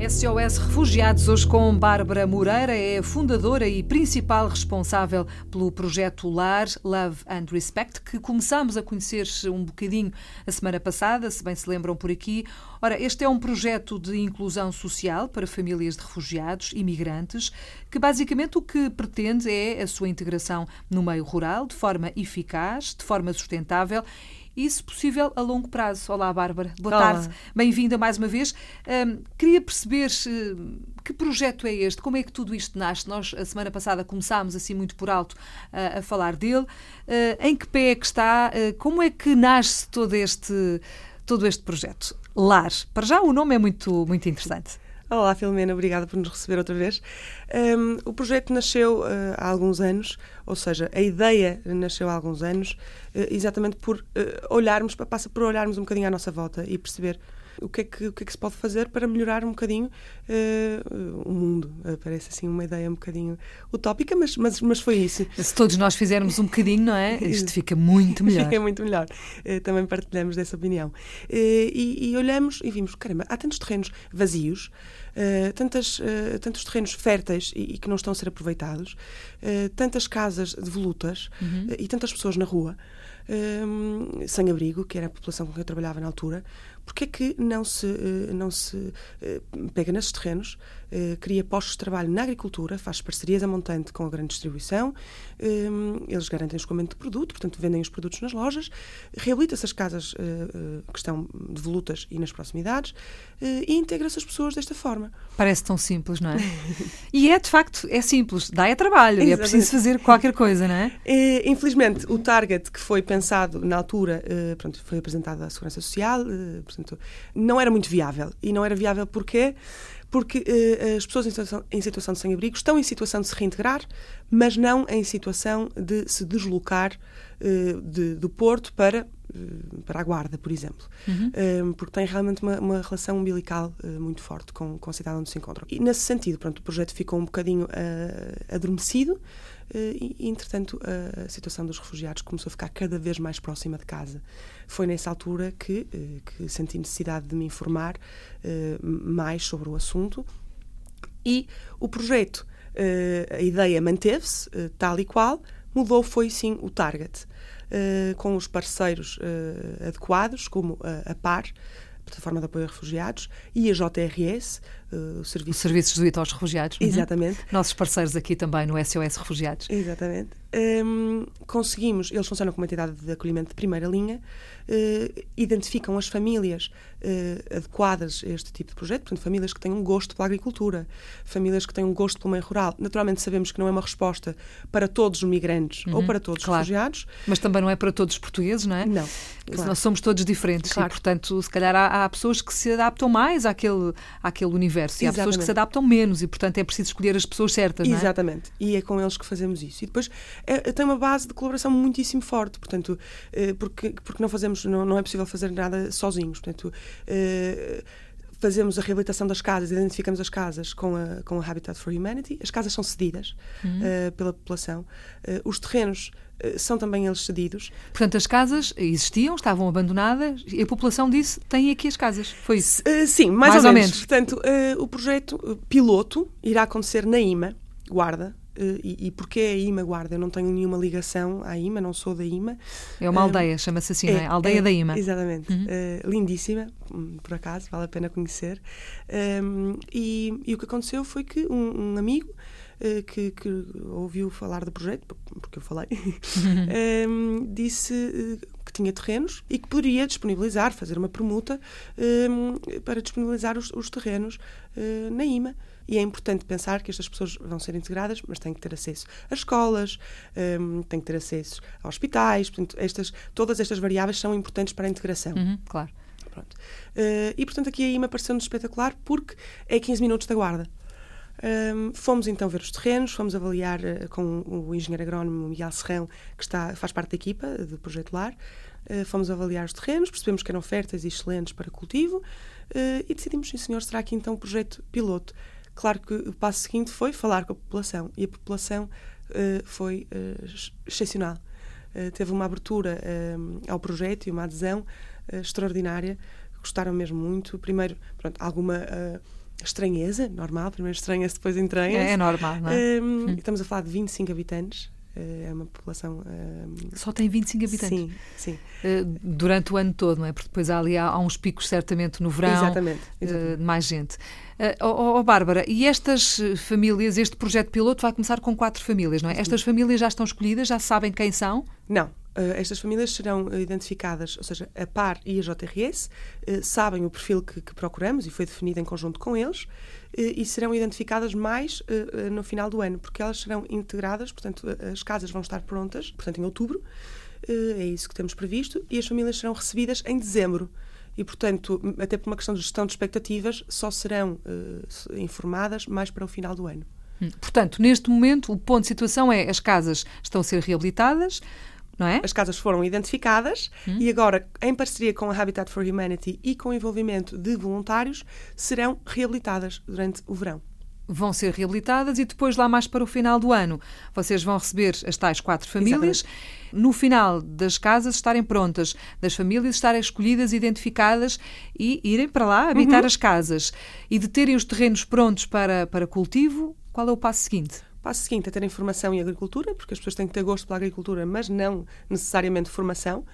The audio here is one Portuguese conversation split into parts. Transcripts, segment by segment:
SOS Refugiados, hoje com Bárbara Moreira, é fundadora e principal responsável pelo projeto LAR, Love and Respect, que começámos a conhecer um bocadinho a semana passada, se bem se lembram por aqui. Ora, este é um projeto de inclusão social para famílias de refugiados, imigrantes, que basicamente o que pretende é a sua integração no meio rural de forma eficaz, de forma sustentável e, se possível, a longo prazo. Olá, Bárbara. Boa Olá. tarde. Bem-vinda mais uma vez. Um, queria perceber uh, que projeto é este, como é que tudo isto nasce. Nós, a semana passada, começámos assim muito por alto uh, a falar dele. Uh, em que pé é que está? Uh, como é que nasce todo este, todo este projeto? LAR. Para já, o nome é muito, muito interessante. Olá, Filomena, obrigada por nos receber outra vez. Um, o projeto nasceu uh, há alguns anos, ou seja, a ideia nasceu há alguns anos, uh, exatamente por uh, olharmos, passa por olharmos um bocadinho à nossa volta e perceber o que é que, o que, é que se pode fazer para melhorar um bocadinho o mundo. parece assim uma ideia um bocadinho utópica, mas, mas, mas foi isso. Se todos nós fizermos um bocadinho, não é? Isto fica muito melhor. Fica muito melhor. também partilhamos dessa opinião. E, e olhamos e vimos, caramba, há tantos terrenos vazios. Uh, tantas, uh, tantos terrenos férteis e, e, que não estão a ser aproveitados, uh, tantas casas devolutas uhum. e tantas pessoas na rua, sem abrigo, que era a população com quem eu trabalhava na altura, porque é que não se, não se pega nesses terrenos, cria postos de trabalho na agricultura, faz parcerias a montante com a grande distribuição, eles garantem o escoamento de produto, portanto vendem os produtos nas lojas, reabilita essas casas que estão devolutas e nas proximidades e integra essas pessoas desta forma. Parece tão simples, não é? e é, de facto, é simples, dá é trabalho, e é preciso fazer qualquer coisa, não é? é? Infelizmente, o target que foi pensado na altura, pronto, foi apresentado à Segurança Social, portanto, não era muito viável. E não era viável porquê? Porque uh, as pessoas em situação, em situação de sem-abrigo estão em situação de se reintegrar, mas não em situação de se deslocar uh, de, do Porto para, para a Guarda, por exemplo. Uhum. porque tem realmente uma, uma relação umbilical muito forte com, com a cidade onde se encontram. E nesse sentido, pronto, o projeto ficou um bocadinho adormecido. E, entretanto, a situação dos refugiados começou a ficar cada vez mais próxima de casa. Foi nessa altura que, que senti necessidade de me informar mais sobre o assunto e o projeto, a ideia manteve-se tal e qual, mudou foi sim o target, com os parceiros adequados, como a PAR, Plataforma de Apoio a Refugiados, e a JRS, uh, o Serviço... Os Serviços de Aos Refugiados. Exatamente. Uhum. Nossos parceiros aqui também no SOS Refugiados. Exatamente. Um, conseguimos, eles funcionam como uma entidade de acolhimento de primeira linha, uh, identificam as famílias uh, adequadas a este tipo de projeto, portanto, famílias que tenham gosto pela agricultura, famílias que tenham gosto pelo meio rural. Naturalmente, sabemos que não é uma resposta para todos os migrantes uhum, ou para todos claro. os refugiados. Mas também não é para todos os portugueses, não é? Não. Claro. Nós somos todos diferentes claro. e, portanto, se calhar há, há, pessoas que se adaptam mais àquele, àquele universo e há pessoas que se adaptam menos e, portanto, é preciso escolher as pessoas certas, não é? Exatamente. E é com eles que fazemos isso. E depois é, tem uma base de colaboração muitíssimo forte, portanto, eh, porque, porque não fazemos, não, não é possível fazer nada sozinhos, portanto, eh, fazemos a reabilitação das casas, identificamos as casas com a, com a Habitat for Humanity, as casas são cedidas uhum. uh, pela população, uh, os terrenos uh, são também eles cedidos. Portanto, as casas existiam, estavam abandonadas e a população disse, tem aqui as casas, foi isso? sim, mais, mais ou, ou, menos. menos. Portanto, o projeto piloto irá acontecer na IMA, Guarda, e, e porque é a IMA Guarda? Eu não tenho nenhuma ligação à IMA, não sou da IMA. É uma uh, aldeia, chama-se assim, é, não é? Aldeia é, da IMA. Exatamente. Uhum. Uh, lindíssima, hum, por acaso, vale a pena conhecer. Um, e, e, o que aconteceu foi que um, um amigo que, que, ouviu falar do projeto, porque eu falei, uhum. um, disse que tinha terrenos e que poderia disponibilizar, fazer uma permuta um, para disponibilizar os, os terrenos na IMA. E é importante pensar que estas pessoas vão ser integradas, mas têm que ter acesso a escolas, um, têm que ter acesso a hospitais. Portanto, estas, todas estas variáveis são importantes para a integração. Uhum, claro. Pronto. Uh, e, portanto, aqui a IMA pareceu-nos espetacular porque é 15 minutos da guarda. Um, fomos então ver os terrenos, fomos avaliar uh, com o engenheiro agrónomo Miguel Serrão, que está, faz parte da equipa do Projeto Lar. Uh, fomos avaliar os terrenos, percebemos que eram e excelentes para cultivo uh, e decidimos, sim senhor, será aqui então um projeto piloto. Claro que o passo seguinte foi falar com a população e a população foi excepcional. Teve uma abertura ao projeto e uma adesão extraordinária. Gostaram mesmo muito. Primeiro, pronto, alguma estranheza, normal, primeiro estranha-se, depois entranha É, é normal, não é? Um, hum. Estamos a falar de 25 habitantes. É uma população. Um... Só tem 25 habitantes? Sim, sim. Durante o ano todo, não é? Porque depois há ali há, há uns picos, certamente, no verão. Exatamente. exatamente. De mais gente. Oh, oh, Bárbara, e estas famílias, este projeto piloto vai começar com quatro famílias, não é? Estas famílias já estão escolhidas, já sabem quem são? Não. Estas famílias serão identificadas, ou seja, a PAR e a JRS sabem o perfil que, que procuramos e foi definido em conjunto com eles e serão identificadas mais no final do ano, porque elas serão integradas, portanto, as casas vão estar prontas, portanto, em outubro, é isso que temos previsto, e as famílias serão recebidas em dezembro. E, portanto, até por uma questão de gestão de expectativas, só serão informadas mais para o final do ano. Hum. Portanto, neste momento, o ponto de situação é as casas estão a ser reabilitadas, é? As casas foram identificadas hum. e agora, em parceria com a Habitat for Humanity e com o envolvimento de voluntários, serão reabilitadas durante o verão. Vão ser reabilitadas e depois, lá mais para o final do ano, vocês vão receber as tais quatro famílias. Exatamente. No final das casas estarem prontas, das famílias estarem escolhidas, identificadas e irem para lá habitar uhum. as casas. E de terem os terrenos prontos para, para cultivo, qual é o passo seguinte? Passo seguinte é ter informação em agricultura, porque as pessoas têm que ter gosto pela agricultura, mas não necessariamente formação.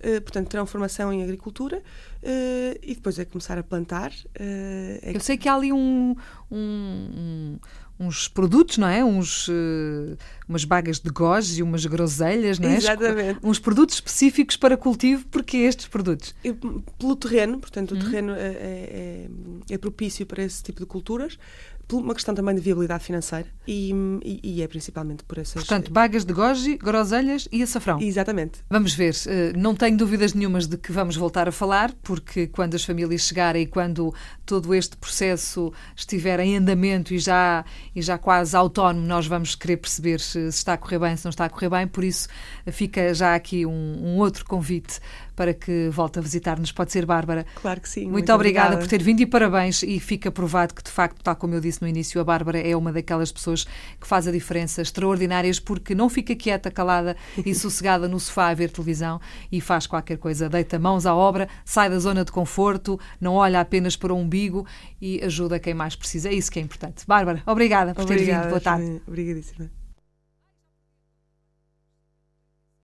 Uh, portanto, terão formação em agricultura uh, e depois é começar a plantar. Uh, é Eu sei que há ali um, um, uns produtos, não é? Uns, umas bagas de goji e umas groselhas, não é? Exatamente. Uns produtos específicos para cultivo, porque estes produtos? Pelo terreno, portanto, o uhum. terreno é, é, é, propício para esse tipo de culturas por uma questão também de viabilidade financeira e, e, e é principalmente por essas. Portanto, bagas de goji, groselhas e açafrão. Exatamente. Vamos ver. Eh, não tenho dúvidas nenhumas de que vamos voltar a falar, porque quando as famílias chegarem e quando todo este processo estiver em andamento e já, e já quase autónomo, nós vamos querer perceber se está a correr bem, se não está a correr bem. Por isso, fica já aqui um, um outro convite para que volte a visitar-nos. Pode ser, Bárbara? Claro que sim. Muito, muito obrigada, obrigada, por ter vindo e parabéns. E fica provado que, de facto, tal como eu disse no início, a Bárbara é uma daquelas pessoas que faz a diferença, extraordinárias, porque não fica quieta, calada e sossegada no sofá a ver televisão e faz qualquer coisa. Deita mãos à obra, sai da zona de conforto, não olha apenas para o umbigo e ajuda quem mais precisa. É isso que é importante. Bárbara, obrigada por obrigada, ter vindo. Boa tarde. Obrigadíssima.